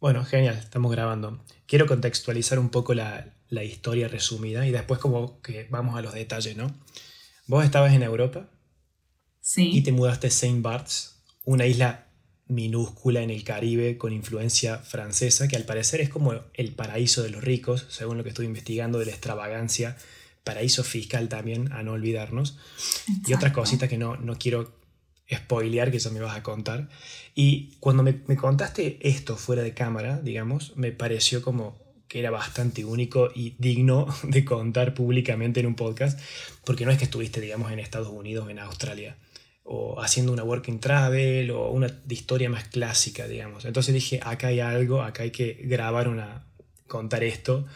Bueno, genial, estamos grabando. Quiero contextualizar un poco la, historia resumida y después como que vamos a los detalles, ¿no? Vos estabas en Europa sí. y te mudaste a Saint Barts, una isla minúscula en el Caribe con influencia francesa, que al parecer es como el paraíso de los ricos, según lo que estoy investigando de la extravagancia, paraíso fiscal también, a no olvidarnos, y otras cositas que no, no quiero spoilear, que eso me vas a contar. Y cuando me, contaste esto fuera de cámara, digamos, me pareció como que era bastante único y digno de contar públicamente en un podcast, porque no es que estuviste, digamos, en Estados Unidos en Australia, o haciendo una working travel, o una historia más clásica, digamos. Entonces dije, acá hay algo, acá hay que grabar una, contar esto,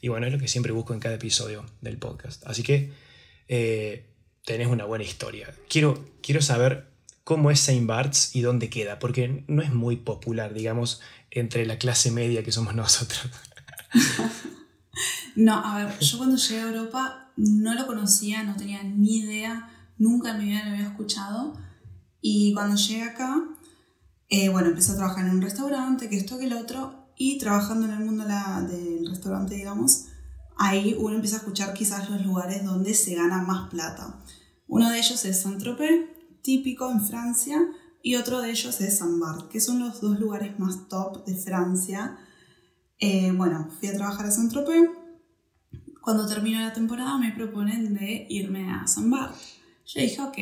y bueno, es lo que siempre busco en cada episodio del podcast. Así que eh, tenés una buena historia. Quiero, quiero saber cómo es Saint Barts y dónde queda, porque no es muy popular, digamos, entre la clase media que somos nosotros. no, a ver, yo cuando llegué a Europa no lo conocía, no tenía ni idea, nunca en mi vida lo había escuchado. Y cuando llegué acá, eh, bueno, empecé a trabajar en un restaurante, que esto, que el otro, y trabajando en el mundo del restaurante, digamos, ahí uno empieza a escuchar quizás los lugares donde se gana más plata. Uno de ellos es Saint-Tropez, típico en Francia y otro de ellos es Saint-Barth, que son los dos lugares más top de Francia. Eh, bueno, fui a trabajar a Saint-Tropez. Cuando terminó la temporada me proponen de irme a Saint-Barth. Yo dije, ok,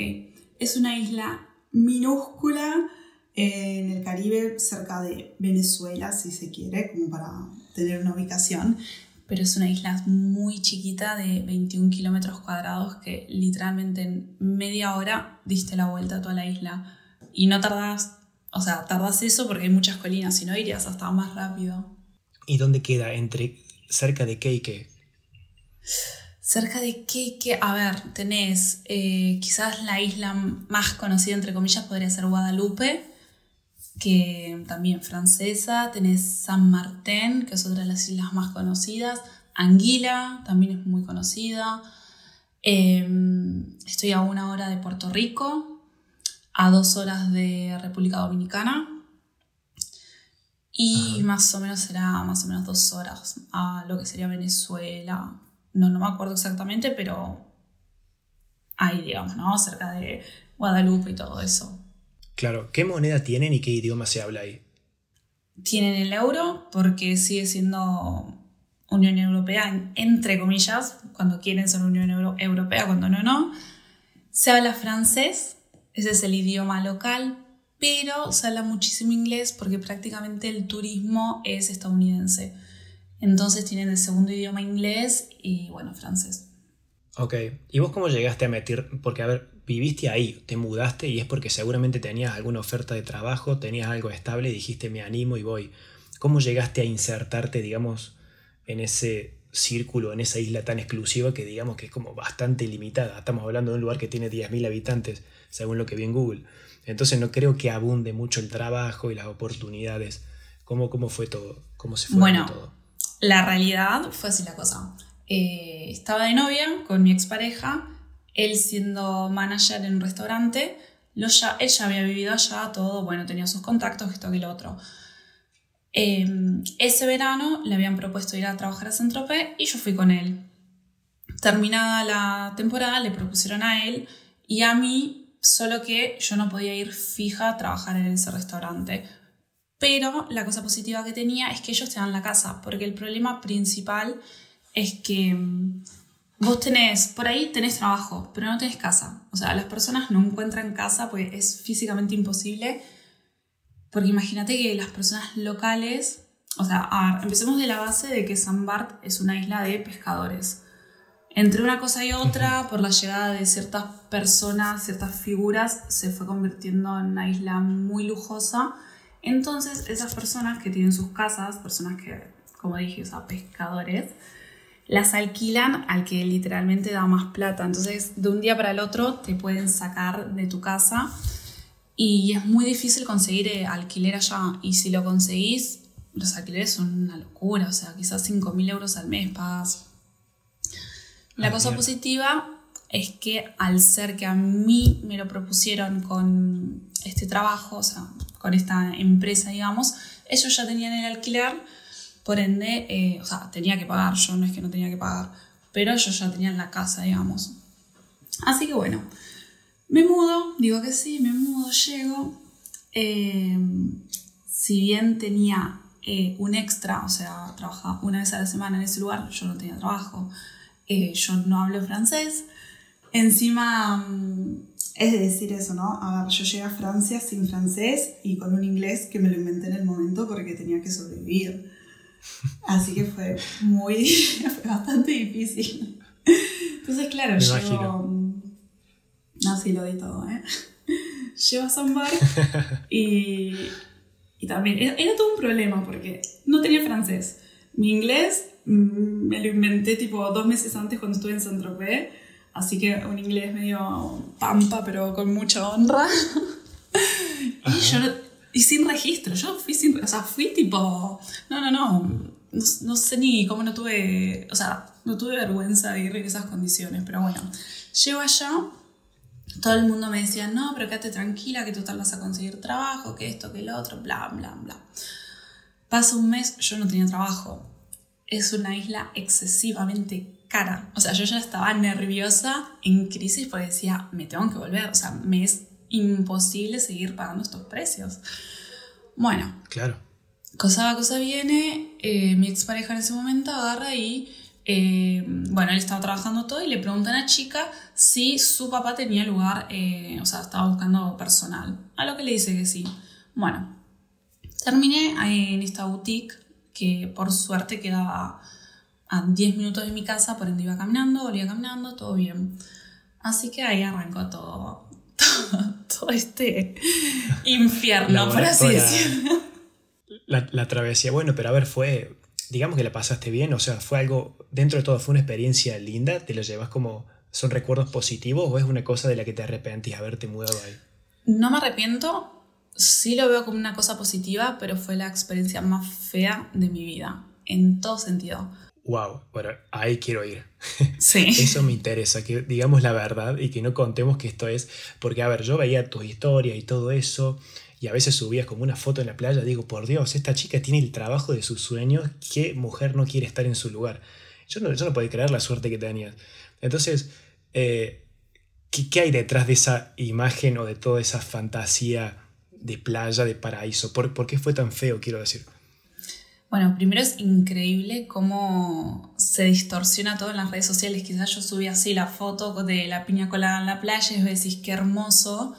es una isla minúscula eh, en el Caribe, cerca de Venezuela, si se quiere, como para tener una ubicación pero es una isla muy chiquita de 21 kilómetros cuadrados que literalmente en media hora diste la vuelta a toda la isla. Y no tardas, o sea, tardas eso porque hay muchas colinas, si no irías hasta más rápido. ¿Y dónde queda? ¿Entre cerca de qué y qué? Cerca de qué, a ver, tenés eh, quizás la isla más conocida, entre comillas, podría ser Guadalupe, que también francesa, tenés San Martín, que es otra de las islas más conocidas, Anguila, también es muy conocida, em, estoy a una hora de Puerto Rico, a dos horas de República Dominicana, y más o menos será más o menos dos horas a lo que sería Venezuela. No, no me acuerdo exactamente, pero ahí, digamos, ¿no? Cerca de Guadalupe y todo eso. Claro, ¿qué moneda tienen y qué idioma se habla ahí? Tienen el euro porque sigue siendo Unión Europea, entre comillas, cuando quieren ser Unión Europea, cuando no, no. Se habla francés, ese es el idioma local, pero se habla muchísimo inglés porque prácticamente el turismo es estadounidense. Entonces tienen el segundo idioma inglés y bueno, francés. Ok, ¿y vos cómo llegaste a meter? Porque a ver, viviste ahí, te mudaste y es porque seguramente tenías alguna oferta de trabajo, tenías algo estable y dijiste me animo y voy. ¿Cómo llegaste a insertarte, digamos, en ese círculo, en esa isla tan exclusiva que digamos que es como bastante limitada? Estamos hablando de un lugar que tiene 10.000 habitantes, según lo que vi en Google. Entonces no creo que abunde mucho el trabajo y las oportunidades. ¿Cómo, cómo fue todo? ¿Cómo se fue bueno, todo? La realidad fue así la cosa. Eh, estaba de novia con mi expareja él siendo manager en un restaurante, lo ya, había vivido allá, todo, bueno, tenía sus contactos, esto y lo otro. Em, ese verano le habían propuesto ir a trabajar a Centrope y yo fui con él. Terminada la temporada, le propusieron a él y a mí, solo que yo no podía ir fija a trabajar en ese restaurante. Pero la cosa positiva que tenía es que ellos te dan la casa, porque el problema principal es que em, vos tenés, por ahí tenés trabajo, pero no tenés casa. O sea, las personas no encuentran casa porque es físicamente imposible. Porque imagínate que las personas locales, o sea, empecemos de la base de que San Bart es una isla de pescadores. Entre una cosa y otra, por la llegada de ciertas personas, ciertas figuras, se fue convirtiendo en una isla muy lujosa. Entonces, esas personas que tienen sus casas, personas que, como dije, o sea, pescadores, las alquilan al que literalmente da más plata. Entonces, de un día para el otro te pueden sacar de tu casa y es muy difícil conseguir eh, alquiler allá. Y si lo conseguís, los alquileres son una locura. O sea, quizás 5.000 euros al mes pagas. La ah, cosa positiva es que al ser que a mí me lo propusieron con este trabajo, o sea, con esta empresa, digamos, ellos ya tenían el alquiler, por ende, eh, o sea, tenía que pagar, yo no es que no tenía que pagar, pero ellos ya tenían la casa, digamos. Así que bueno, me mudo, digo que sí, me mudo, llego. Eh, si bien tenía eh, un extra, o sea, trabajaba una vez a la semana en ese lugar, yo no tenía trabajo, yo no hablo francés. Encima, mm, es decir eso, ¿no? A ver, yo llegué a Francia sin francés y con un inglés que me lo inventé en el momento porque tenía que sobrevivir. Así que fue muy, fue bastante difícil. Entonces, claro, llevo... No, sí, lo di todo, ¿eh? Llevo a Sambar y, y también era, todo un problema porque no tenía francés. Mi inglés mm, me lo inventé tipo dos meses antes cuando estuve en Saint-Tropez, así que un inglés medio pampa pero con mucha honra. y yo y sin registro, yo fui sin, o sea, fui tipo, no, no, no, no, sé ni cómo no tuve, o sea, no tuve vergüenza de ir en esas condiciones, pero bueno, llego allá, todo el mundo me decía, no, pero quédate tranquila, que tú tal vas a conseguir trabajo, que esto, que lo otro, bla, bla, bla. Pasa un mes, yo no tenía trabajo. Es una isla excesivamente cara. O sea, yo ya estaba nerviosa, en crisis, porque decía, me tengo que volver. O sea, me es imposible seguir pagando estos precios. Bueno. Claro. Cosa va, cosa viene. Eh, mi expareja en ese momento agarra y. Eh, bueno, él estaba trabajando todo y le preguntan a la chica si su papá tenía lugar, eh, o sea, estaba buscando personal. A lo que le dice que sí. Bueno, terminé en esta boutique que por suerte quedaba a 10 minutos de mi casa, por ende iba caminando, volvía caminando, todo bien. Así que ahí arrancó todo, todo, este infierno, por así decirlo. La, la, travesía, bueno, pero a ver, fue, digamos que la pasaste bien, o sea, fue algo, dentro de todo fue una experiencia linda, te lo llevas como, son recuerdos positivos o es una cosa de la que te arrepentís haberte mudado ahí? No me arrepiento, sí lo veo como una cosa positiva, pero fue la experiencia más fea de mi vida, en todo sentido wow, bueno, ahí quiero ir. Sí. Eso me interesa, que digamos la verdad y que no contemos que esto es, porque a ver, yo veía tus historias y todo eso, y a veces subías como una foto en la playa, digo, por Dios, esta chica tiene el trabajo de sus sueños, ¿qué mujer no quiere estar en su lugar? Yo no, yo no podía creer la suerte que tenías. Entonces, eh, ¿qué, hay detrás de esa imagen o de toda esa fantasía de playa, de paraíso? ¿Por, ¿Por qué fue tan feo, quiero decir? Bueno, primero es increíble cómo se distorsiona todo en las redes sociales. Quizás yo subí así la foto de la piña colada en la playa y decís qué hermoso,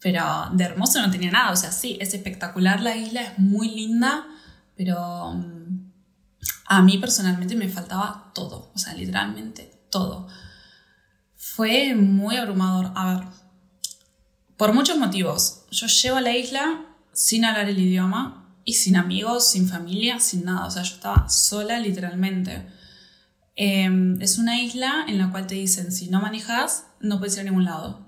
pero de hermoso no tenía nada. O sea, sí, es espectacular la isla, es muy linda, pero mm, a mí personalmente me faltaba todo, o sea, literalmente todo. Fue muy abrumador. A ver, por muchos motivos. Yo llego a la isla sin hablar el idioma, y sin amigos, sin familia, sin nada. O sea, yo estaba sola literalmente. Em, es una isla en la cual te dicen, si no manejas, no puedes ir a ningún lado.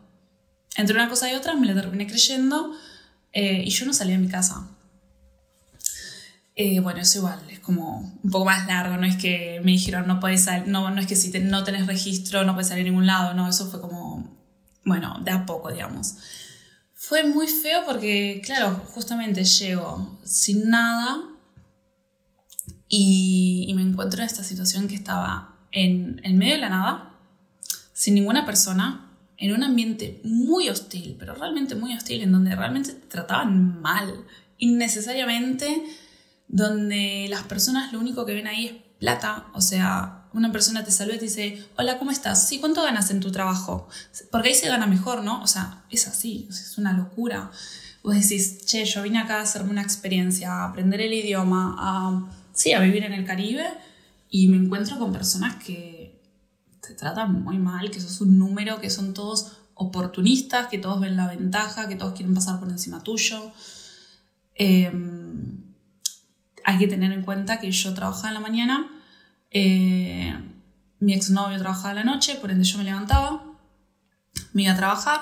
Entre una cosa y otra me la terminé creyendo eh, y yo no salí de mi casa. Eh, bueno, eso igual es como un poco más largo, no es que me dijeron no puedes salir, no, no es que si no tenés registro no puedes salir a ningún lado, no, eso fue como, bueno, de a poco, digamos. Fue muy feo porque, claro, justamente llego sin nada y, me encuentro en esta situación que estaba en el medio de la nada, sin ninguna persona, en un ambiente muy hostil, pero realmente muy hostil, en donde realmente te trataban mal, innecesariamente, donde las personas lo único que ven ahí es plata, o sea, una persona te saluda y te dice, hola, ¿cómo estás? Sí, ¿cuánto ganas en tu trabajo? Porque ahí se gana mejor, ¿no? O sea, es así, es una locura. Vos decís, che, yo vine acá a hacerme una experiencia, a aprender el idioma, a, sí, a vivir en el Caribe y me encuentro con personas que te tratan muy mal, que sos un número, que son todos oportunistas, que todos ven la ventaja, que todos quieren pasar por encima tuyo. Em, hay que tener en cuenta que yo trabajaba en la mañana eh, mi exnovio trabajaba la noche, por ende yo me levantaba, me iba a trabajar,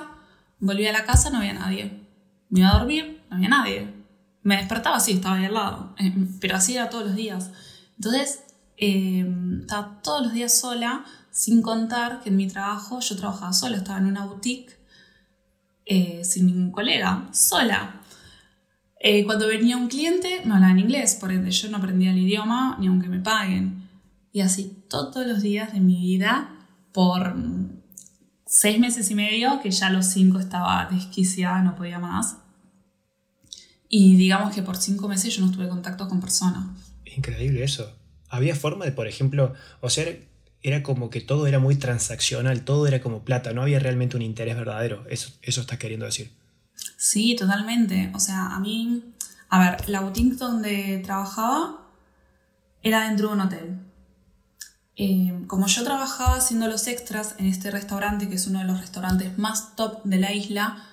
volvía a la casa, no había nadie. Me iba a dormir, no había nadie. Me despertaba, sí, estaba ahí al lado, eh, pero así era todos los días. Entonces, eh, estaba todos los días sola, sin contar que en mi trabajo yo trabajaba sola, estaba en una boutique sin ningún colega, sola. Eh, cuando venía un cliente, no hablaba en inglés, por ende yo no aprendía el idioma ni aunque me paguen. Y así todos los días de mi vida por seis meses y medio, que ya a los cinco estaba desquiciada, no podía más. Y digamos que por cinco meses yo no tuve contacto con personas. Increíble eso. Había forma de, por ejemplo, o sea, era como que todo era muy transaccional, todo era como plata, no había realmente un interés verdadero. Eso, eso estás queriendo decir. Sí, totalmente. O sea, a mí, a ver, la boutique donde trabajaba era dentro de un hotel. Eh, como yo trabajaba haciendo los extras en este restaurante, que es uno de los restaurantes más top de la isla,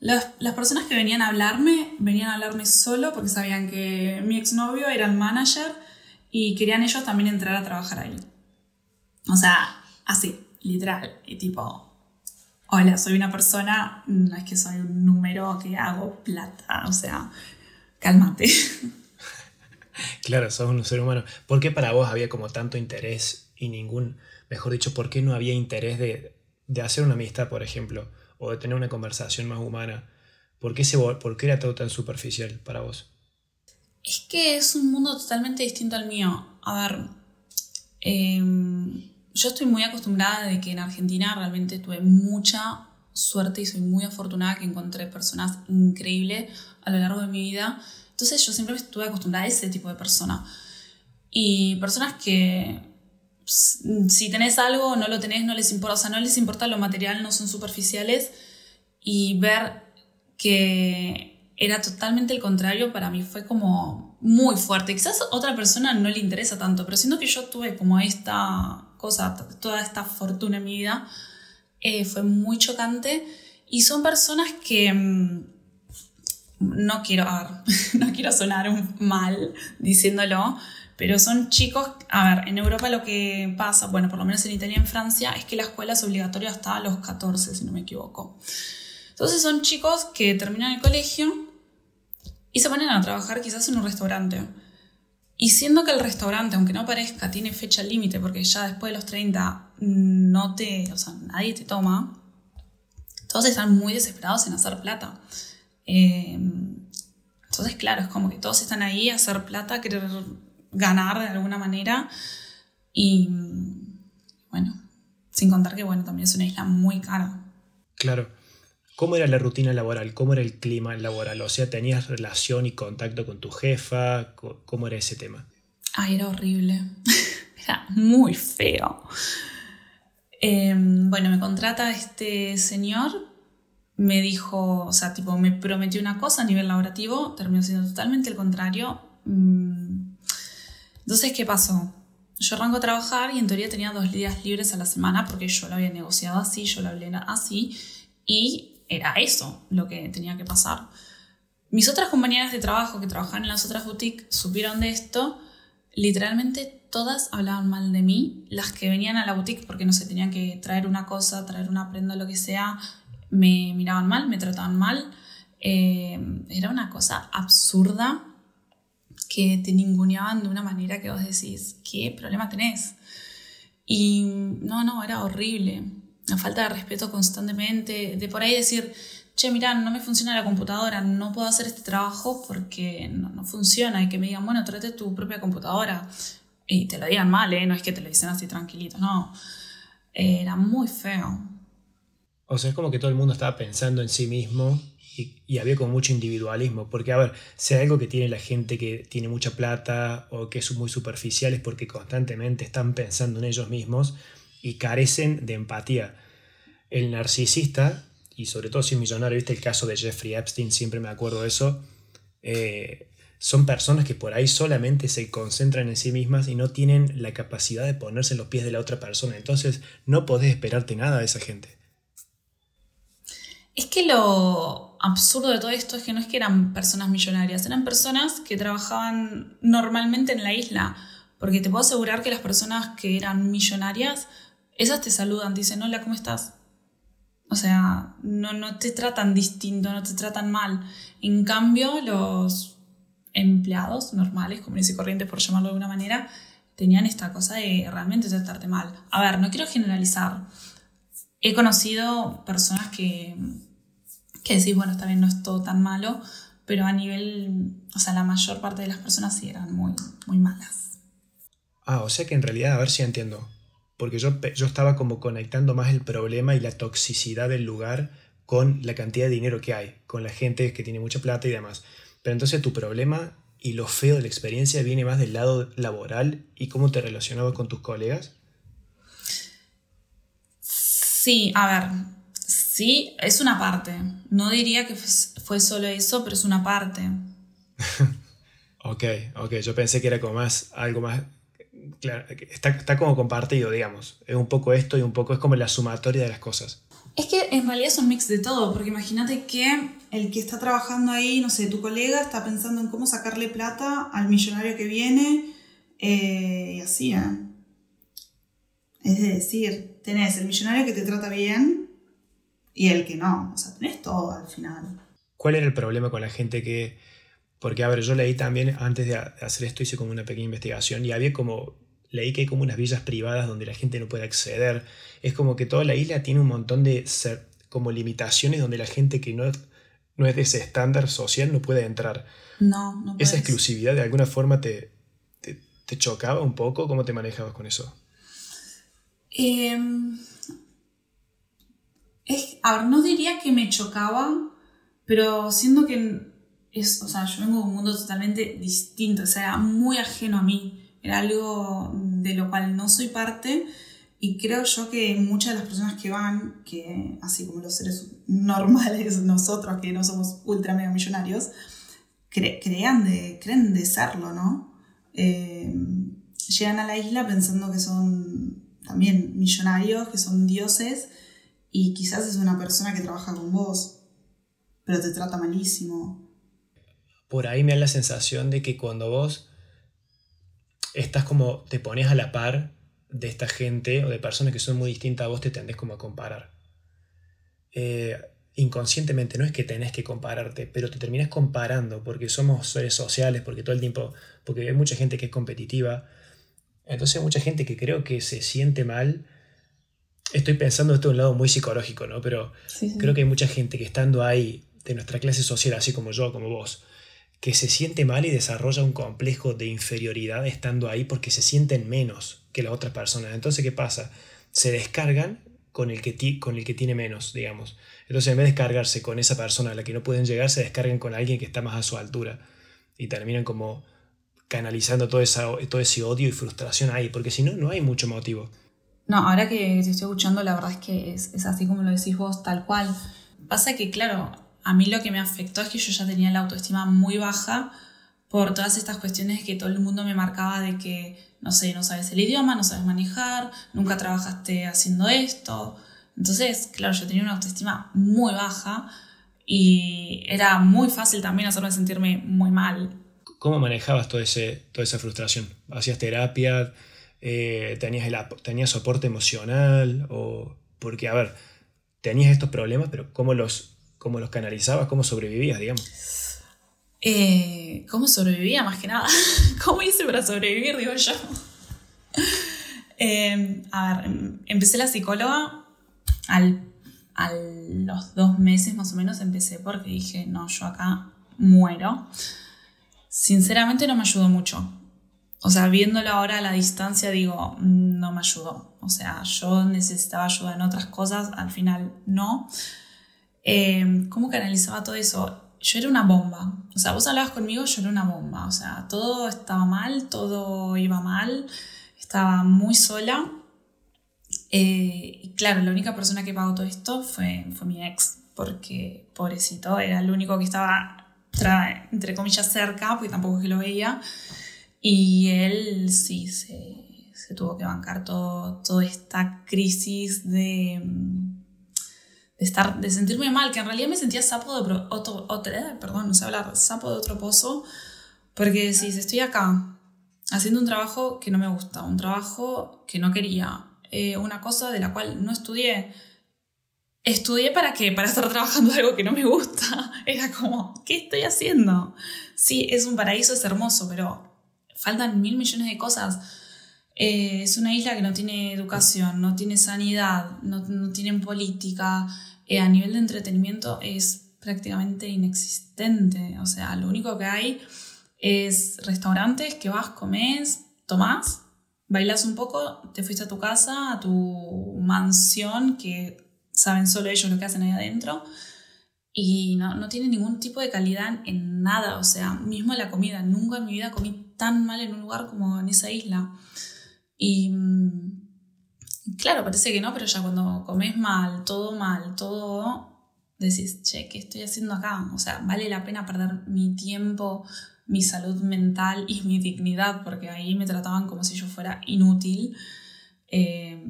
las, las, personas que venían a hablarme, venían a hablarme solo porque sabían que mi exnovio era el manager y querían ellos también entrar a trabajar ahí. O sea, así, literal. Y tipo, hola, soy una persona, no es que soy un número que hago plata, o sea, cálmate. Claro, sos un ser humano. ¿Por qué para vos había como tanto interés y ningún, mejor dicho, por qué no había interés de, de hacer una amistad, por ejemplo? o de tener una conversación más humana? ¿Por qué, ¿Por qué era todo tan superficial para vos? Es que es un mundo totalmente distinto al mío. A ver, em, yo estoy muy acostumbrada de que en Argentina realmente tuve mucha suerte y soy muy afortunada que encontré personas increíbles a lo largo de mi vida. Entonces yo siempre estuve acostumbrada a ese tipo de persona. Y personas que si tenés algo, no lo tenés, no les importa, o sea, no les importa lo material, no son superficiales y ver que era totalmente el contrario para mí fue como muy fuerte. Quizás a otra persona no le interesa tanto, pero siendo que yo tuve como esta cosa, toda esta fortuna en mi vida, eh, fue muy chocante y son personas que mm, no quiero, no quiero sonar mal diciéndolo, pero son chicos, a ver, en Europa lo que pasa, bueno, por lo menos en Italia y en Francia, es que la escuela es obligatoria hasta los 14, si no me equivoco. Entonces son chicos que terminan el colegio y se ponen a trabajar quizás en un restaurante. Y siendo que el restaurante, aunque no parezca, tiene fecha límite, porque ya después de los 30 no te, o sea, nadie te toma, todos están muy desesperados en hacer plata. Eh, entonces, claro, es como que todos están ahí a hacer plata, querer ganar de alguna manera. Y bueno, sin contar que bueno, también es una isla muy cara. Claro. ¿Cómo era la rutina laboral? ¿Cómo era el clima laboral? O sea, ¿tenías relación y contacto con tu jefa? ¿Cómo era ese tema? Ay, era horrible. era muy feo. Em, bueno, me contrata este señor, me dijo, o sea, tipo, me prometió una cosa a nivel laborativo, terminó siendo totalmente el contrario. Mm, entonces, ¿qué pasó? Yo arranco a trabajar y en teoría tenía dos días libres a la semana porque yo lo había negociado así, yo lo hablé así y era eso lo que tenía que pasar. Mis otras compañeras de trabajo que trabajaban en las otras boutiques supieron de esto. Literalmente todas hablaban mal de mí. Las que venían a la boutique porque no se tenían que traer una cosa, traer una prenda, lo que sea, me miraban mal, me trataban mal. Eh, era una cosa absurda que te ninguneaban de una manera que vos decís, ¿qué problema tenés? Y no, no, era horrible. La falta de respeto constantemente, de por ahí decir, che, mira, no me funciona la computadora, no puedo hacer este trabajo porque no, no funciona. Y que me digan, bueno, trate tu propia computadora. Y te lo digan mal, ¿eh? No es que te lo dicen así tranquilito, no. Era muy feo. O sea, es como que todo el mundo estaba pensando en sí mismo y, había como mucho individualismo, porque a ver, si algo que tiene la gente que tiene mucha plata o que es muy superficial es porque constantemente están pensando en ellos mismos y carecen de empatía. El narcisista, y sobre todo si es millonario, viste el caso de Jeffrey Epstein, siempre me acuerdo de eso, eh, son personas que por ahí solamente se concentran en sí mismas y no tienen la capacidad de ponerse en los pies de la otra persona. Entonces no podés esperarte nada de esa gente. Es que lo absurdo de todo esto es que no es que eran personas millonarias, eran personas que trabajaban normalmente en la isla. Porque te puedo asegurar que las personas que eran millonarias, esas te saludan, te dicen, hola, ¿cómo estás? O sea, no, no te tratan distinto, no te tratan mal. En cambio, los empleados normales, como dice corriente por llamarlo de alguna manera, tenían esta cosa de realmente tratarte mal. A ver, no quiero generalizar, he conocido personas que, que decís, bueno, bien, no es todo tan malo, pero a nivel, o sea, la mayor parte de las personas sí eran muy, muy malas. Ah, o sea que en realidad, a ver si entiendo, porque yo, yo estaba como conectando más el problema y la toxicidad del lugar con la cantidad de dinero que hay, con la gente que tiene mucha plata y demás. Pero entonces tu problema y lo feo de la experiencia viene más del lado laboral y cómo te relacionabas con tus colegas. Sí, a ver, sí, es una parte. No diría que fue solo eso, pero es una parte. ok, ok, yo pensé que era como más, algo más, claro, está, está como compartido, digamos. Es un poco esto y un poco es como la sumatoria de las cosas. Es que en realidad es un mix de todo, porque imagínate que el que está trabajando ahí, no sé, tu colega está pensando en cómo sacarle plata al millonario que viene, eh, y así, ¿eh? Es decir, tenés el millonario que te trata bien y el que no, o sea, tenés todo al final. ¿Cuál era el problema con la gente que... Porque, a ver, yo leí también, antes de hacer esto, hice como una pequeña investigación y había como leí que hay como unas villas privadas donde la gente no puede acceder. Es como que toda la isla tiene un montón de ser, como limitaciones donde la gente que no, no es de ese estándar social no puede entrar. No, no ¿Esa exclusividad de alguna forma te, te, chocaba un poco? ¿Cómo te manejabas con eso? Em, es, a ver, no diría que me chocaba, pero siento que es, o sea, yo vengo de un mundo totalmente distinto, o sea, muy ajeno a mí era algo de lo cual no soy parte y creo yo que muchas de las personas que van, que así como los seres normales, nosotros que no somos ultra mega millonarios, crean de, creen de serlo, ¿no? Eh, llegan a la isla pensando que son también millonarios, que son dioses, y quizás es una persona que trabaja con vos, pero te trata malísimo. Por ahí me da la sensación de que cuando vos estás como, te pones a la par de esta gente o de personas que son muy distintas a vos, te tendés como a comparar. Eh, inconscientemente, no es que tenés que compararte, pero te terminas comparando porque somos seres sociales, porque todo el tiempo, porque hay mucha gente que es competitiva. Entonces hay mucha gente que creo que se siente mal. Estoy pensando esto de un lado muy psicológico, ¿no? Pero creo que hay mucha gente que estando ahí, de nuestra clase social, así como yo, como vos, que se siente mal y desarrolla un complejo de inferioridad estando ahí porque se sienten menos que las otras personas. Entonces, ¿qué pasa? Se descargan con el que, con el que tiene menos, digamos. Entonces, en vez de descargarse con esa persona a la que no pueden llegar, se descargan con alguien que está más a su altura. Y terminan como canalizando todo, esa, todo ese odio y frustración ahí, porque si no, no hay mucho motivo. No, ahora que te estoy escuchando, la verdad es que es, así como lo decís vos, tal cual. Pasa que, claro, a mí lo que me afectó es que yo ya tenía la autoestima muy baja por todas estas cuestiones que todo el mundo me marcaba de que, no sé, no sabes el idioma, no sabes manejar, nunca trabajaste haciendo esto. Entonces, claro, yo tenía una autoestima muy baja y era muy fácil también hacerme sentirme muy mal. ¿Cómo manejabas todo ese, toda esa frustración? ¿Hacías terapia? Eh, ¿tenías, ¿Tenías soporte emocional? O, porque, a ver, tenías estos problemas, pero ¿cómo los cómo los canalizabas, cómo sobrevivías, digamos. Eh, ¿Cómo sobrevivía más que nada? ¿Cómo hice para sobrevivir, digo yo? Eh, a ver, em, empecé la psicóloga al, a los dos meses más o menos empecé porque dije, no, yo acá muero. Sinceramente no me ayudó mucho. O sea, viéndolo ahora a la distancia digo, no me ayudó. O sea, yo necesitaba ayuda en otras cosas, al final no. Em, ¿cómo canalizaba todo eso? Yo era una bomba. O sea, vos hablabas conmigo, yo era una bomba. O sea, todo estaba mal, todo iba mal, estaba muy sola. Eh, y claro, la única persona que pagó todo esto fue, fue mi ex, porque pobrecito, era el único que estaba, entre comillas, cerca, porque tampoco es que lo veía. Y él sí se, se tuvo que bancar todo, toda esta crisis de de, estar, de sentirme mal, que en realidad me sentía sapo de otro, otro eh, perdón, no sé hablar, sapo de otro pozo, porque si estoy acá haciendo un trabajo que no me gusta, un trabajo que no quería, eh, una cosa de la cual no estudié, ¿Estudié para qué? Para estar trabajando algo que no me gusta. Era como, ¿qué estoy haciendo? Sí, es un paraíso, es hermoso, pero faltan mil millones de cosas. Eh, es una isla que no tiene educación, no tiene sanidad, no, no tienen política, eh, a nivel de entretenimiento es prácticamente inexistente. O sea, lo único que hay es restaurantes que vas, comes, tomás, bailas un poco, te fuiste a tu casa, a tu mansión, que saben solo ellos lo que hacen ahí adentro. Y no, no tiene ningún tipo de calidad en nada. O sea, mismo la comida. Nunca en mi vida comí tan mal en un lugar como en esa isla. Y mm, claro, parece que no, pero ya cuando comes mal, todo mal, todo, decís, che, ¿qué estoy haciendo acá? O sea, vale la pena perder mi tiempo, mi salud mental y mi dignidad, porque ahí me trataban como si yo fuera inútil eh,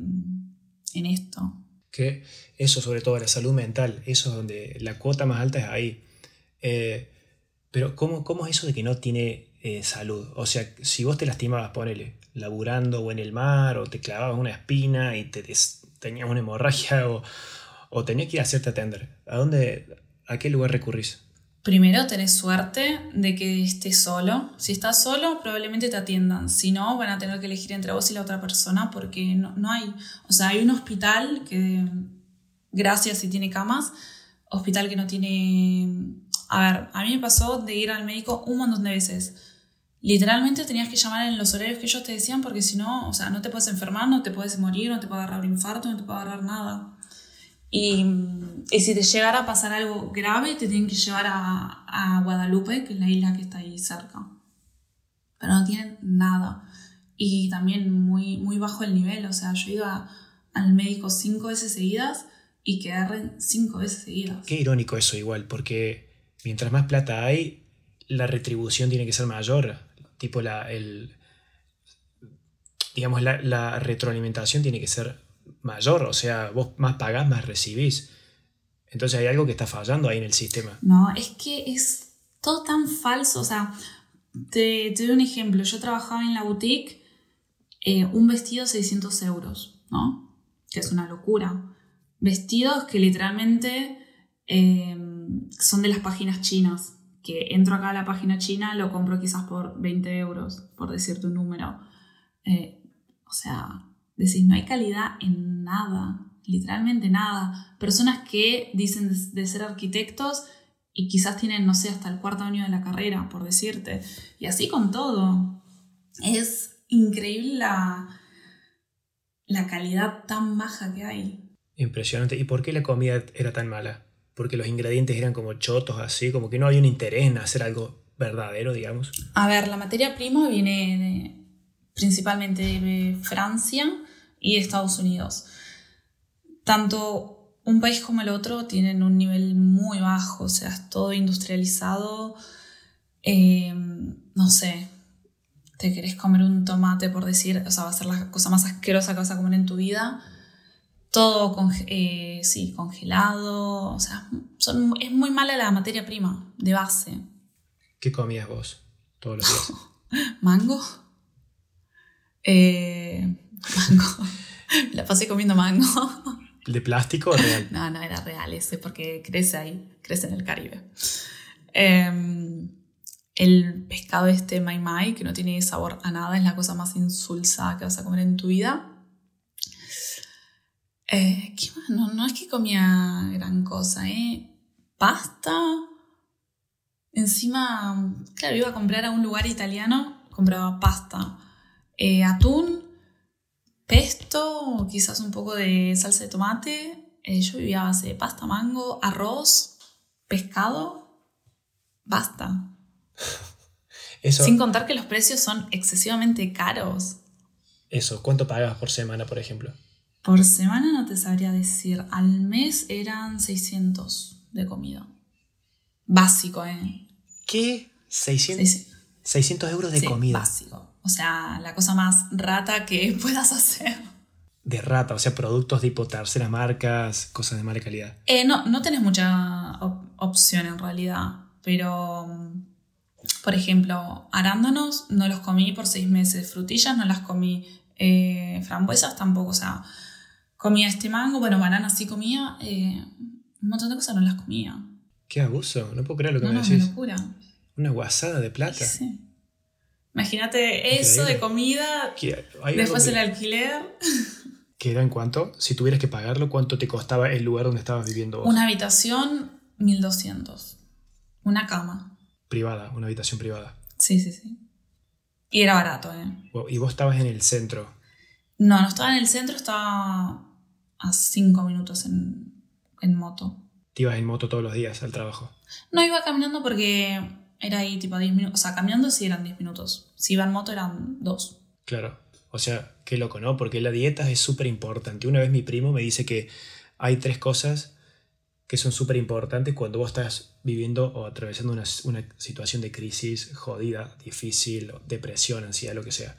en esto. Que eso, sobre todo la salud mental, eso es donde la cuota más alta es ahí. Eh, pero ¿cómo, ¿cómo, es eso de que no tiene eh, salud? O sea, si vos te lastimabas, ponele, laburando o en el mar, o te clavabas una espina y te tenías una hemorragia, o, o tenías que ir a hacerte atender, ¿a dónde, a qué lugar recurrís? Primero tenés suerte de que estés solo. Si estás solo, probablemente te atiendan. Si no, van a tener que elegir entre vos y la otra persona porque no, no hay. O sea, hay un hospital que, gracias si tiene camas, hospital que no tiene. A ver, a mí me pasó de ir al médico un montón de veces. Literalmente tenías que llamar en los horarios que ellos te decían porque si no, o sea, no te puedes enfermar, no te puedes morir, no te puede agarrar un infarto, no te puede agarrar nada. Y, y, si te llegara a pasar algo grave, te tienen que llevar a, a, Guadalupe, que es la isla que está ahí cerca. Pero no tienen nada. Y también muy, muy bajo el nivel. O sea, yo ido al médico cinco veces seguidas y quedé cinco veces seguidas. Qué irónico eso igual, porque mientras más plata hay, la retribución tiene que ser mayor. Tipo, la, el, digamos, la, retroalimentación tiene que ser mayor, o sea, vos más pagás, más recibís. Entonces hay algo que está fallando ahí en el sistema. No, es que es todo tan falso. O sea, te, doy un ejemplo. Yo trabajaba en la boutique, eh, un vestido 600 euros, ¿no? Que es una locura. Vestidos que literalmente eh, son de las páginas chinas. Que entro acá a la página china, lo compro quizás por 20 euros, por decirte un número. Eh, o sea, decís, no hay calidad en nada, literalmente nada. Personas que dicen de, ser arquitectos y quizás tienen, no sé, hasta el cuarto año de la carrera, por decirte. Y así con todo. Es increíble la, la calidad tan baja que hay. Impresionante. ¿Y por qué la comida era tan mala? Porque los ingredientes eran como chotos, así, como que no había un interés en hacer algo verdadero, digamos. A ver, la materia prima viene principalmente de Francia y Estados Unidos. Tanto un país como el otro tienen un nivel muy bajo, o sea, es todo industrializado. Eh, no sé, te querés comer un tomate por decir, o sea, va a ser la cosa más asquerosa que vas a comer en tu vida. Todo eh, sí, congelado, o sea, son, es muy mala la materia prima de base. ¿Qué comías vos todos los días? Mango. Eh, mango. La pasé comiendo mango. ¿De plástico o real? No, no, era real ese, porque crece ahí, crece en el Caribe. Em, el pescado este mai mai, que no tiene sabor a nada, es la cosa más insulsa que vas a comer en tu vida. Eh, ¿qué más? No, no es que comía gran cosa, ¿eh? Pasta. Encima, claro, iba a comprar a un lugar italiano, compraba pasta eh, atún, pesto, quizás un poco de salsa de tomate. Eh, yo vivía a base de pasta, mango, arroz, pescado, basta. Sin contar que los precios son excesivamente caros. Eso, ¿cuánto pagas por semana, por ejemplo? Por semana no te sabría decir. Al mes eran 600 de comida. Básico, ¿eh? ¿Qué? 600, 600 euros de comida. Básico. O sea, la cosa más rata que puedas hacer. De rata, o sea, productos tipo terceras marcas, cosas de mala calidad. Eh, no, no tenés mucha opción en realidad, pero mm, por ejemplo, arándanos no los comí por seis meses, frutillas no las comí, eh, frambuesas tampoco, o sea, comía este mango, bueno, bananas sí comía, eh, un montón de cosas no las comía. Qué abuso, no puedo creer lo que me no, decís. Una locura. Una guasada de plata. Sí. Imagínate eso de comida, después el alquiler. ¿Qué era en cuánto? Si tuvieras que pagarlo, ¿cuánto te costaba el lugar donde estabas viviendo vos? Una habitación 1200. Una cama. Privada, una habitación privada. Sí, sí, sí. Y era barato, ¿eh? Y vos estabas en el centro. No, no estaba en el centro, estaba a cinco minutos en, en moto. ¿Te ibas en moto todos los días al trabajo? No, iba caminando porque era ahí tipo 10 minutos. O sea, caminando sí eran 10 minutos. Si iba en moto eran 2. Claro. O sea, qué loco, ¿no? Porque la dieta es súper importante. Una vez mi primo me dice que hay tres cosas que son súper importantes cuando vos estás viviendo o atravesando una, una, situación de crisis jodida, difícil, depresión, ansiedad, lo que sea.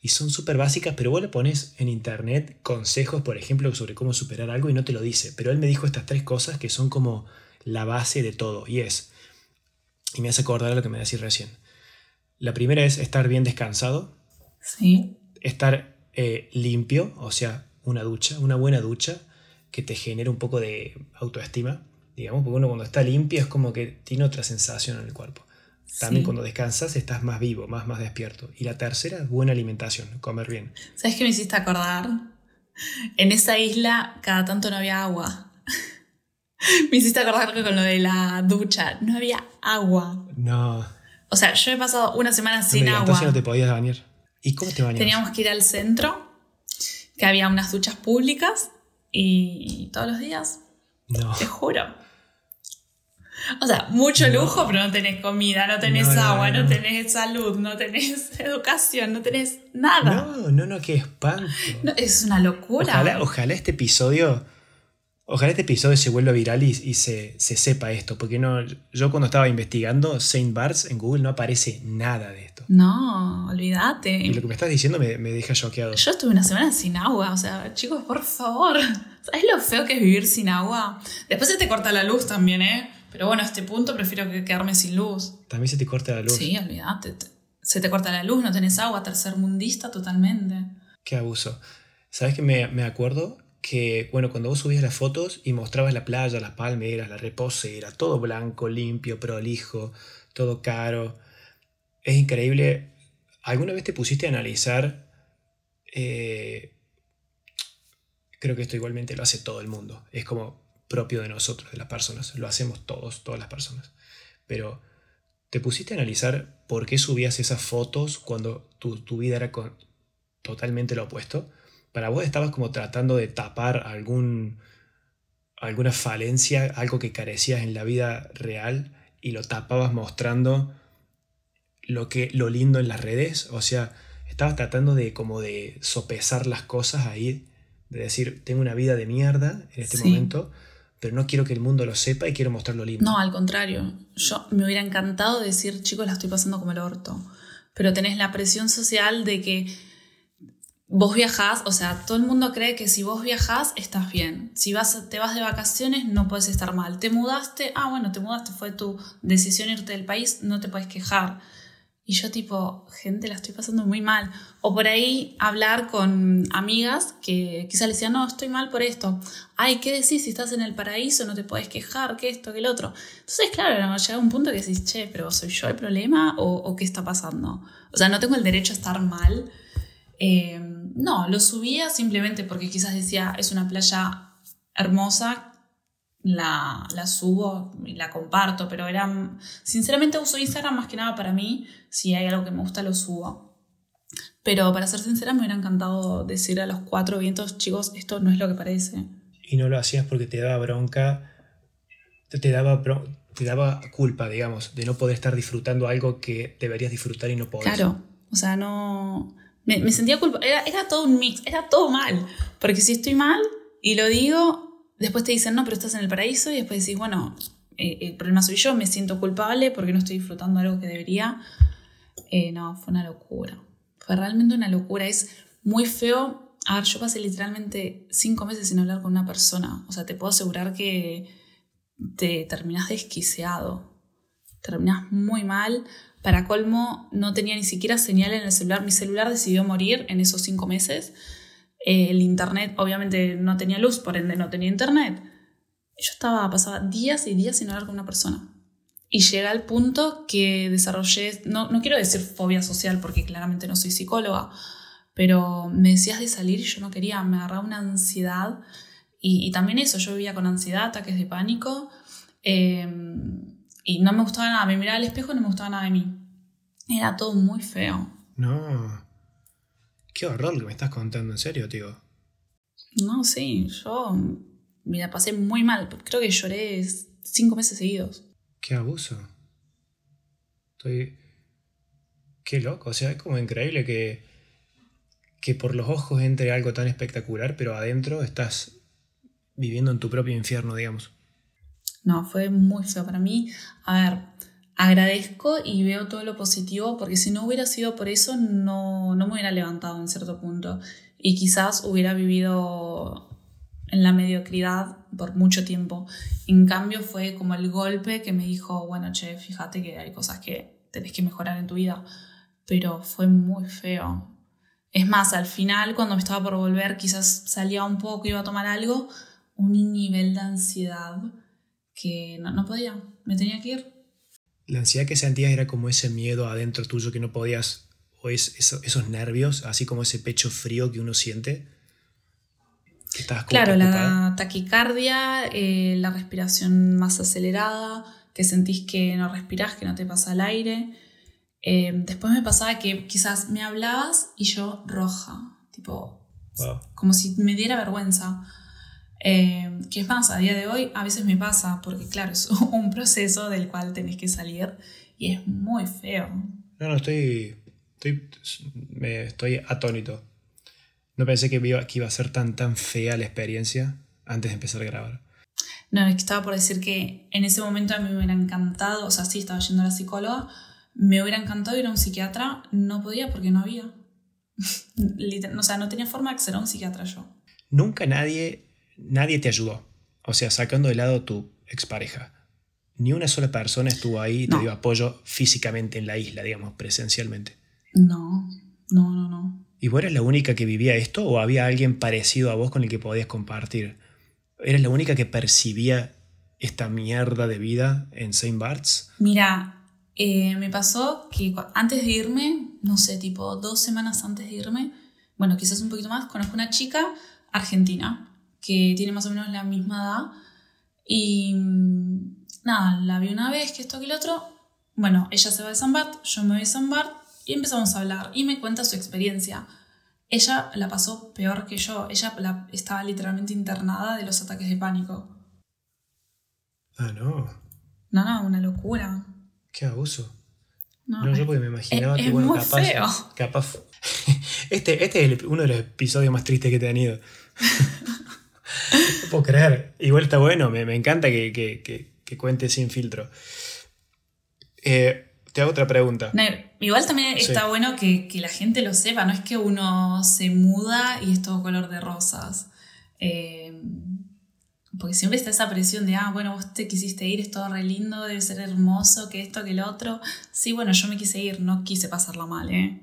Y son súper básicas, pero vos le pones en internet consejos, por ejemplo, sobre cómo superar algo y no te lo dice. Pero él me dijo estas tres cosas que son como la base de todo. Y es, y me hace acordar lo que me decís recién. La primera es estar bien descansado. Sí. Estar eh, limpio, o sea, una ducha, una buena ducha que te genere un poco de autoestima, digamos, porque uno cuando está limpio es como que tiene otra sensación en el cuerpo. También cuando descansas estás más vivo, más, más despierto. Y la tercera, buena alimentación, comer bien. ¿Sabes qué me hiciste acordar? En esa isla cada tanto no había agua. me hiciste acordar con lo de la ducha. No había agua. No. O sea, yo he pasado una semana sin agua. Entonces no te podías bañar. ¿Y cómo te bañas? Teníamos que ir al centro, que había unas duchas públicas y todos los días. No. Te juro. O sea, mucho lujo, pero no tenés comida, no tenés agua, no, tenés salud, no tenés educación, no tenés nada. No, no, no, qué espanto. es una locura. Ojalá, ojalá este episodio Ojalá este episodio se vuelva viral y, se, sepa esto, porque no, yo cuando estaba investigando Saint Barts en Google no aparece nada de esto. No, olvídate. Y lo que me estás diciendo me, deja choqueado. Yo estuve una semana sin agua, o sea, chicos, por favor. ¿Sabes lo feo que es vivir sin agua? Después se te corta la luz también, ¿eh? Pero bueno, a este punto prefiero quedarme sin luz. También se te corta la luz. Sí, olvídate. Se te corta la luz, no tenés agua, tercer mundista totalmente. Qué abuso. ¿Sabes que me, me acuerdo? que, bueno, cuando vos subías las fotos y mostrabas la playa, las palmeras, la reposera, todo blanco, limpio, prolijo, todo caro, es increíble. ¿Alguna vez te pusiste a analizar? Eh, creo que esto igualmente lo hace todo el mundo. Es como propio de nosotros, de las personas. Lo hacemos todos, todas las personas. Pero, ¿te pusiste a analizar por qué subías esas fotos cuando tu, tu vida era con, totalmente lo opuesto? para vos estabas como tratando de tapar algún, alguna falencia, algo que carecías en la vida real y lo tapabas mostrando lo, que, lo lindo en las redes. O sea, estabas tratando de como de sopesar las cosas ahí, de decir, tengo una vida de mierda en este momento, pero no quiero que el mundo lo sepa y quiero mostrar lo lindo. No, al contrario. Yo me hubiera encantado decir, chicos, la estoy pasando como el orto. Pero tenés la presión social de que vos viajás, o sea, todo el mundo cree que si vos viajás estás bien. Si vas, te vas de vacaciones no puedes estar mal. Te mudaste, ah, bueno, te mudaste, fue tu decisión irte del país, no te puedes quejar. Y yo tipo, gente, la estoy pasando muy mal. O por ahí hablar con amigas que quizás le decían, no, estoy mal por esto. Ay, ¿qué decís? Si estás en el paraíso no te puedes quejar, que esto, que el otro. Entonces, claro, llega un punto que decís, che, pero ¿soy yo el problema o, o qué está pasando? O sea, no tengo el derecho a estar mal eh, no, lo subía simplemente porque quizás decía, es una playa hermosa, la, la, subo y la comparto, pero era, sinceramente uso Instagram más que nada para mí, si hay algo que me gusta lo subo. Pero para ser sincera me hubiera encantado decir a los cuatro vientos, chicos, esto no es lo que parece. Y no lo hacías porque te daba bronca, te daba, te daba culpa, digamos, de no poder estar disfrutando algo que deberías disfrutar y no podés. Claro, o sea, no me, sentía culpa. Era, era, todo un mix, era todo mal. Porque si estoy mal y lo digo, después te dicen, no, pero estás en el paraíso. Y después decís, bueno, eh, el problema soy yo, me siento culpable porque no estoy disfrutando algo que debería. Eh, no, fue una locura. Fue realmente una locura. Es muy feo. A ver, yo pasé literalmente cinco meses sin hablar con una persona. O sea, te puedo asegurar que te terminas desquiciado. Terminas muy mal para colmo, no tenía ni siquiera señal en el celular. Mi celular decidió morir en esos cinco meses. Eh, el internet, obviamente, no tenía luz, por ende no tenía internet. Yo estaba, pasaba días y días sin hablar con una persona. Y llegué al punto que desarrollé, no, no quiero decir fobia social porque claramente no soy psicóloga, pero me decías de salir y yo no quería, me agarraba una ansiedad. Y, y también eso, yo vivía con ansiedad, ataques de pánico Em, y no me gustaba nada. Me miraba al espejo y no me gustaba nada de mí. Era todo muy feo. No. Qué horror que me estás contando, en serio, tío. No, sí, yo me la pasé muy mal. Creo que lloré cinco meses seguidos. Qué abuso. Estoy. Qué loco. O sea, es como increíble que. que por los ojos entre algo tan espectacular, pero adentro estás viviendo en tu propio infierno, digamos. No, fue muy feo para mí. A ver, agradezco y veo todo lo positivo, porque si no hubiera sido por eso, no, no me hubiera levantado en cierto punto. Y quizás hubiera vivido en la mediocridad por mucho tiempo. En cambio fue como el golpe que me dijo, bueno, che, fíjate que hay cosas que tenés que mejorar en tu vida. Pero fue muy feo. Es más, al final, cuando me estaba por volver, quizás salía un poco, iba a tomar algo, un nivel de ansiedad que no, no podía, me tenía que ir. La ansiedad que sentías era como ese miedo adentro tuyo que no podías, o es, esos nervios, así como ese pecho frío que uno siente claro, la taquicardia, eh, la respiración más acelerada, que sentís que no respirás, que no te pasa el aire. Eh, después me pasaba que quizás me hablabas y yo roja, tipo, como si me diera vergüenza. Eh, que es más, a día de hoy a veces me pasa, porque claro, es un proceso del cual tenés que salir y es muy feo. No, no, estoy, estoy, me, estoy atónito. No pensé que iba, que iba a ser tan, tan fea la experiencia antes de empezar a grabar. No, es que estaba por decir que en ese momento a mí me hubiera encantado, o sea, sí, estaba yendo a la psicóloga, me hubiera encantado ir a un psiquiatra, no podía porque no había. o sea, no tenía forma de acceder a un psiquiatra yo. Nunca nadie, nadie te ayudó. O sea, sacando de lado tu expareja. Ni una sola persona estuvo ahí y te dio apoyo físicamente en la isla, digamos, presencialmente. No, no, no, no. ¿Y vos eras la única que vivía esto o había alguien parecido a vos con el que podías compartir? ¿Eres la única que percibía esta mierda de vida en Saint Barts? Mira, eh, me pasó que antes de irme, no sé, tipo dos semanas antes de irme, bueno, quizás un poquito más, conozco una chica argentina que tiene más o menos la misma edad y mm, nada, la vi una vez, que esto, que el otro. Bueno, ella se va de San Bart, yo me voy de San Bart y empezamos a hablar y me cuenta su experiencia. Ella la pasó peor que yo. Ella estaba literalmente internada de los ataques de pánico. Ah, no. No, no, una locura. Qué abuso. No, yo porque me imaginaba que, bueno, capaz, feo. capaz. Este, este es uno de los episodios más tristes que he tenido. no puedo creer. Igual está bueno, me, encanta que, que, que, cuente sin filtro. Eh, te hago otra pregunta. igual también está bueno que, la gente lo sepa, no es que uno se muda y es todo color de rosas. Eh, porque siempre está esa presión de, ah, bueno, vos te quisiste ir, es todo re lindo, debe ser hermoso, que esto, que lo otro. Sí, bueno, yo me quise ir, no quise pasarla mal, ¿eh?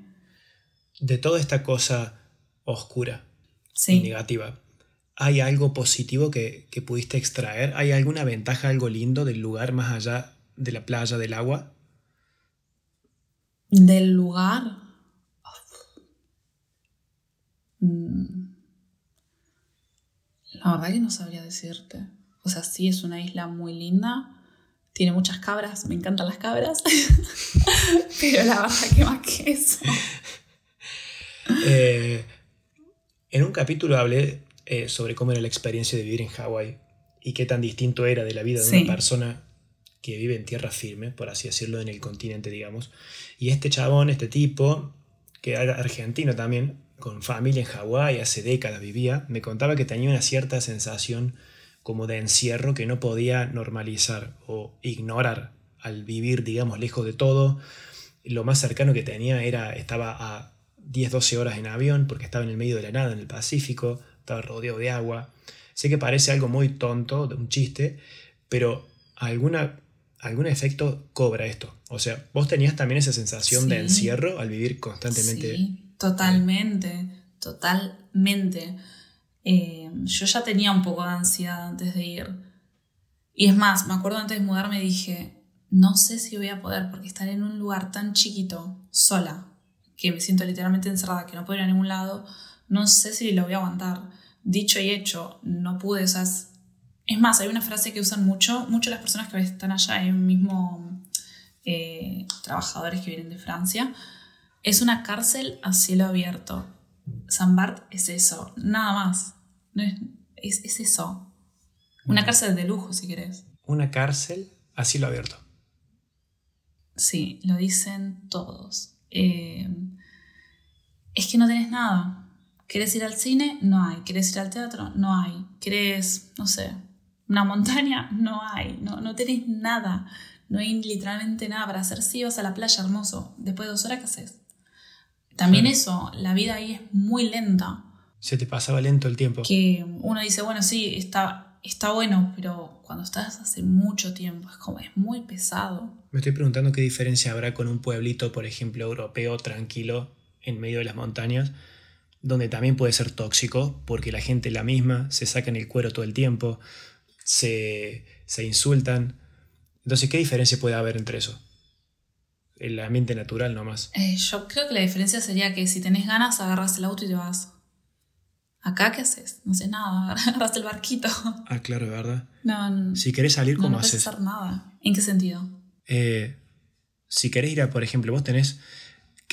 De toda esta cosa oscura y negativa, ¿hay algo positivo que, que pudiste extraer? ¿Hay alguna ventaja, algo lindo del lugar más allá de la playa, del agua? del lugar. Mm. La verdad que no sabría decirte. O sea, sí es una isla muy linda. Tiene muchas cabras, me encantan las cabras. Pero la verdad que más que eso. Eh, en un capítulo hablé eh, sobre cómo era la experiencia de vivir en Hawái y qué tan distinto era de la vida de una persona que vive en tierra firme, por así decirlo, en el continente, digamos. Y este chabón, este tipo, que era argentino también, con familia en Hawái, hace décadas vivía, me contaba que tenía una cierta sensación como de encierro que no podía normalizar o ignorar al vivir, digamos, lejos de todo. Lo más cercano que tenía era, estaba a 10-12 horas en avión porque estaba en el medio de la nada, en el Pacífico, estaba rodeado de agua. Sé que parece algo muy tonto, de un chiste, pero alguna algún efecto cobra esto. O sea, vos tenías también esa sensación de encierro al vivir constantemente. Sí, totalmente, totalmente. Eh, yo ya tenía un poco de ansiedad antes de ir. Y es más, me acuerdo antes de mudarme dije, no sé si voy a poder porque estar en un lugar tan chiquito, sola, que me siento literalmente encerrada, que no puedo ir a ningún lado, no sé si lo voy a aguantar. Dicho y hecho, no pude, o sea, Es más, hay una frase que usan mucho, mucho las personas que están allá, el mismo eh, trabajadores que vienen de Francia. Es una cárcel a cielo abierto. San Bart es eso, nada más. es, es, eso. Una cárcel de lujo, si querés. Una cárcel a cielo abierto. Sí, lo dicen todos. Eh, es que no tenés nada. ¿Querés ir al cine? No hay. ¿Querés ir al teatro? No hay. ¿Querés, no sé, una montaña? No hay. No, no tenés nada. No hay literalmente nada para hacer. Sí, vas a la playa, hermoso. Después de dos horas, ¿qué haces? También eso, la vida ahí es muy lenta. Se te pasaba lento el tiempo. Que uno dice, bueno, sí, está, está bueno, pero cuando estás hace mucho tiempo es como, es muy pesado. Me estoy preguntando qué diferencia habrá con un pueblito, por ejemplo, europeo, tranquilo, en medio de las montañas, donde también puede ser tóxico, porque la gente la misma, se sacan el cuero todo el tiempo, se, se insultan. Entonces, ¿qué diferencia puede haber entre eso? El ambiente natural nomás. Eh, yo creo que la diferencia sería que si tenés ganas, agarras el auto y te vas. ¿Acá qué haces? No sé nada, agarras el barquito. Ah, claro, ¿verdad? No, no Si querés salir, ¿cómo no haces? hacer nada. ¿En qué sentido? Eh, si querés ir a, por ejemplo, vos tenés.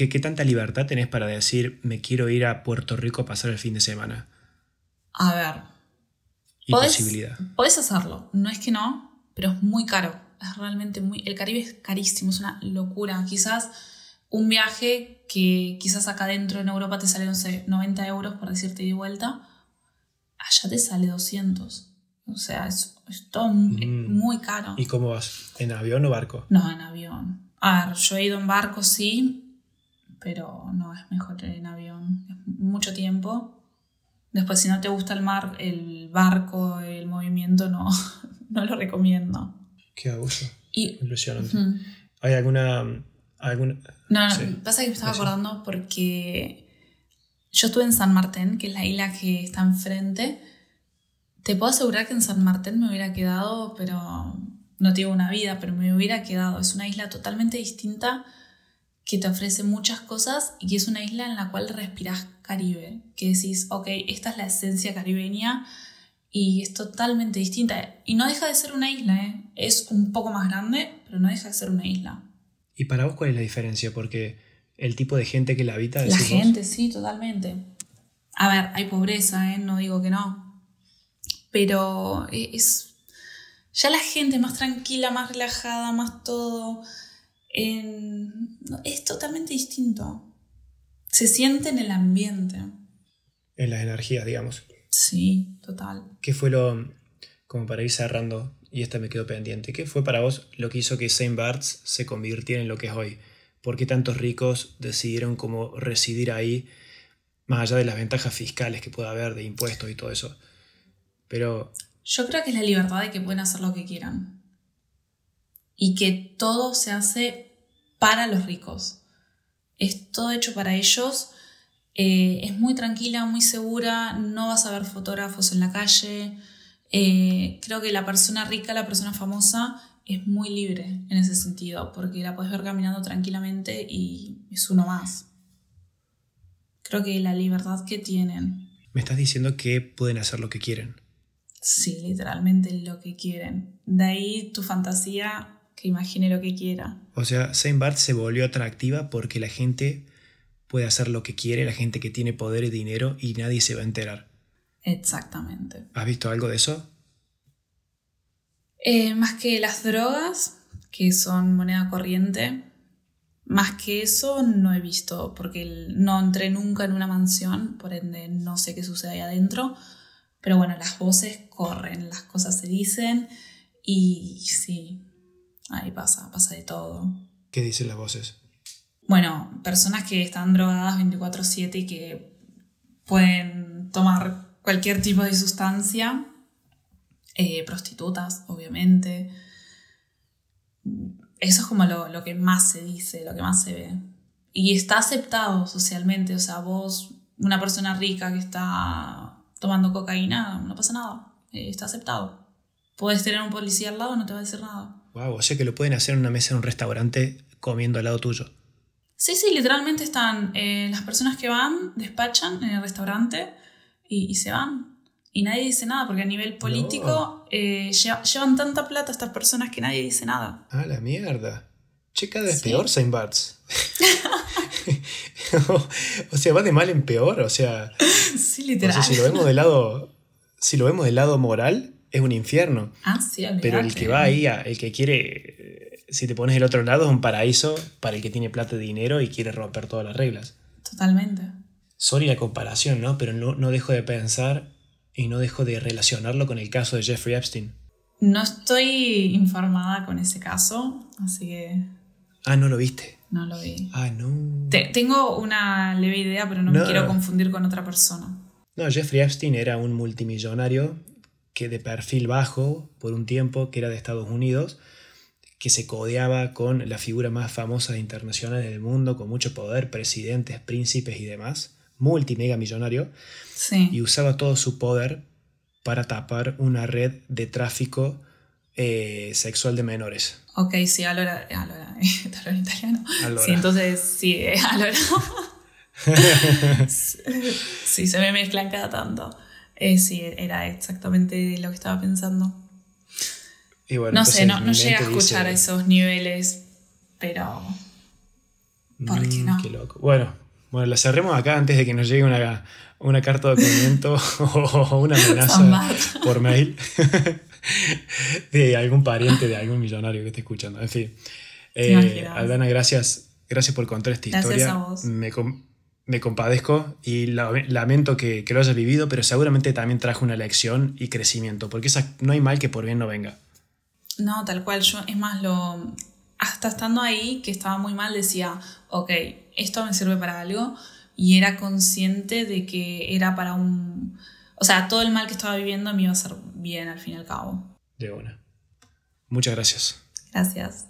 ¿Qué, ¿Qué tanta libertad tenés para decir, me quiero ir a Puerto Rico a pasar el fin de semana? A ver, Y Podés- posibilidad. Podés hacerlo, no es que no, pero es muy caro. Es realmente muy. El Caribe es carísimo, es una locura. Quizás un viaje que quizás acá dentro en Europa te sale, no sé, 90 euros por decirte de vuelta, allá te sale 200. O sea, es, es todo muy, Mm. muy caro. ¿Y cómo vas? ¿En avión o barco? No, en avión. A ver, yo he ido en barco, sí, pero no, es mejor en avión. Es mucho tiempo. Después, si no te gusta el mar, el barco, el movimiento, no, no lo recomiendo. Qué abuso. Y, Impresionante. ¿Hay alguna. alguna... no, Sí. pasa que me estaba acordando porque yo estuve en San Martín, que es la isla que está enfrente. Te puedo asegurar que en San Martín me hubiera quedado, pero no tengo una vida, pero me hubiera quedado. Es una isla totalmente distinta que te ofrece muchas cosas y que es una isla en la cual respirás Caribe. Que decís, ok, esta es la esencia caribeña y es totalmente distinta. Y no deja de ser una isla, ¿eh? es un poco más grande, pero no deja de ser una isla. ¿Y para vos cuál es la diferencia? Porque el tipo de gente que la habita. La vos, gente, sí, totalmente. A ver, hay pobreza, ¿eh? no digo que no. Pero es. Ya la gente más tranquila, más relajada, más todo. En- es totalmente distinto. Se siente en el ambiente. En las energías, digamos. Sí, total. ¿Qué fue lo. Como para ir cerrando, y esta me quedó pendiente. ¿Qué fue para vos lo que hizo que Saint Barts se convirtiera en lo que es hoy? ¿Por qué tantos ricos decidieron como residir ahí, más allá de las ventajas fiscales que pueda haber de impuestos y todo eso? Pero Yo creo que es la libertad de que pueden hacer lo que quieran. Y que todo se hace para los ricos. Es todo hecho para ellos. Eh, es muy tranquila, muy segura. No vas a ver fotógrafos en la calle. Eh, creo que la persona rica, la persona famosa, es muy libre en ese sentido. Porque la puedes ver caminando tranquilamente y es uno más. Creo que la libertad que tienen. me estás diciendo que pueden hacer lo que quieren. Sí, literalmente lo que quieren. De ahí tu fantasía que imagine lo que quiera. O sea, Saint Bart se volvió atractiva porque la gente puede hacer lo que quiere, la gente que tiene poder y dinero y nadie se va a enterar. Exactamente. ¿Has visto algo de eso? Eh, más que las drogas, que son moneda corriente, más que eso no he visto, porque no entré nunca en una mansión, por ende no sé qué sucede ahí adentro. Pero bueno, las voces corren, las cosas se dicen y sí, ahí pasa, pasa de todo. ¿Qué dicen las voces? bueno, personas que están drogadas 24/7 y que pueden tomar cualquier tipo de sustancia, eh, prostitutas, obviamente. Eso es como lo, lo que más se dice, lo que más se ve. Y está aceptado socialmente, o sea, vos, una persona rica que está tomando cocaína, no pasa nada, eh, está aceptado. Puedes tener un policía al lado, no te va a decir nada. Wow, o sea que lo pueden hacer en una mesa en un restaurante comiendo al lado tuyo. Sí, sí, literalmente están eh, las personas que van, despachan en el restaurante y, y se van. Y nadie dice nada, porque a nivel político eh, lleva- llevan tanta plata estas personas que nadie dice nada. Ah, la mierda. Che, cada vez Sí. peor Saint Barts. o sea, va de mal en peor. O sea, Sí, literal. si lo vemos del lado. Si lo vemos del lado moral, es un infierno. Ah, sí, Pero el que va ahí, el que quiere. eh, Si te pones del otro lado, es un paraíso para el que tiene plata y dinero y quiere romper todas las reglas. Totalmente. Sorry la comparación, ¿no? Pero no, no dejo de pensar y no dejo de relacionarlo con el caso de Jeffrey Epstein. No estoy informada con ese caso, así que Ah, ¿no lo viste? no lo vi. Ah, no. Te- tengo una leve idea, pero no, No. me quiero confundir con otra persona. No, Jeffrey Epstein era un multimillonario que de perfil bajo por un tiempo, que era de Estados Unidos, que se codeaba con la figura más famosa internacional del mundo, con mucho poder, presidentes, príncipes y demás, multimega millonario, Sí. y usaba todo su poder para tapar una red de tráfico eh, sexual de menores. Ok, sí, allora, allora, en italiano. Allora. Sí, entonces, sí, eh, allora. sí, se me mezclan cada tanto. Eh, sí, era exactamente lo que estaba pensando. Y bueno, No sé, no, llegué a escuchar dice, esos niveles, pero ¿Por qué "Mm, no? Qué loco. Bueno, bueno, la cerremos acá antes de que nos llegue una, una carta de documento o una amenaza por mail de algún pariente de algún millonario que esté escuchando. En fin. Eh? Aldana, gracias, gracias por contar esta Gracias historia. a vos. Me, com- me compadezco y la- lamento que, que lo hayas vivido, pero seguramente también trajo una lección y crecimiento, porque esa, no hay mal que por bien no venga. no, tal cual. Yo, es más, lo. Hasta estando ahí, que estaba muy mal, decía, ok, esto me sirve para algo. Y era consciente de que era para un. O sea, todo el mal que estaba viviendo me iba a hacer bien al fin y al cabo. De una. Muchas gracias. Gracias.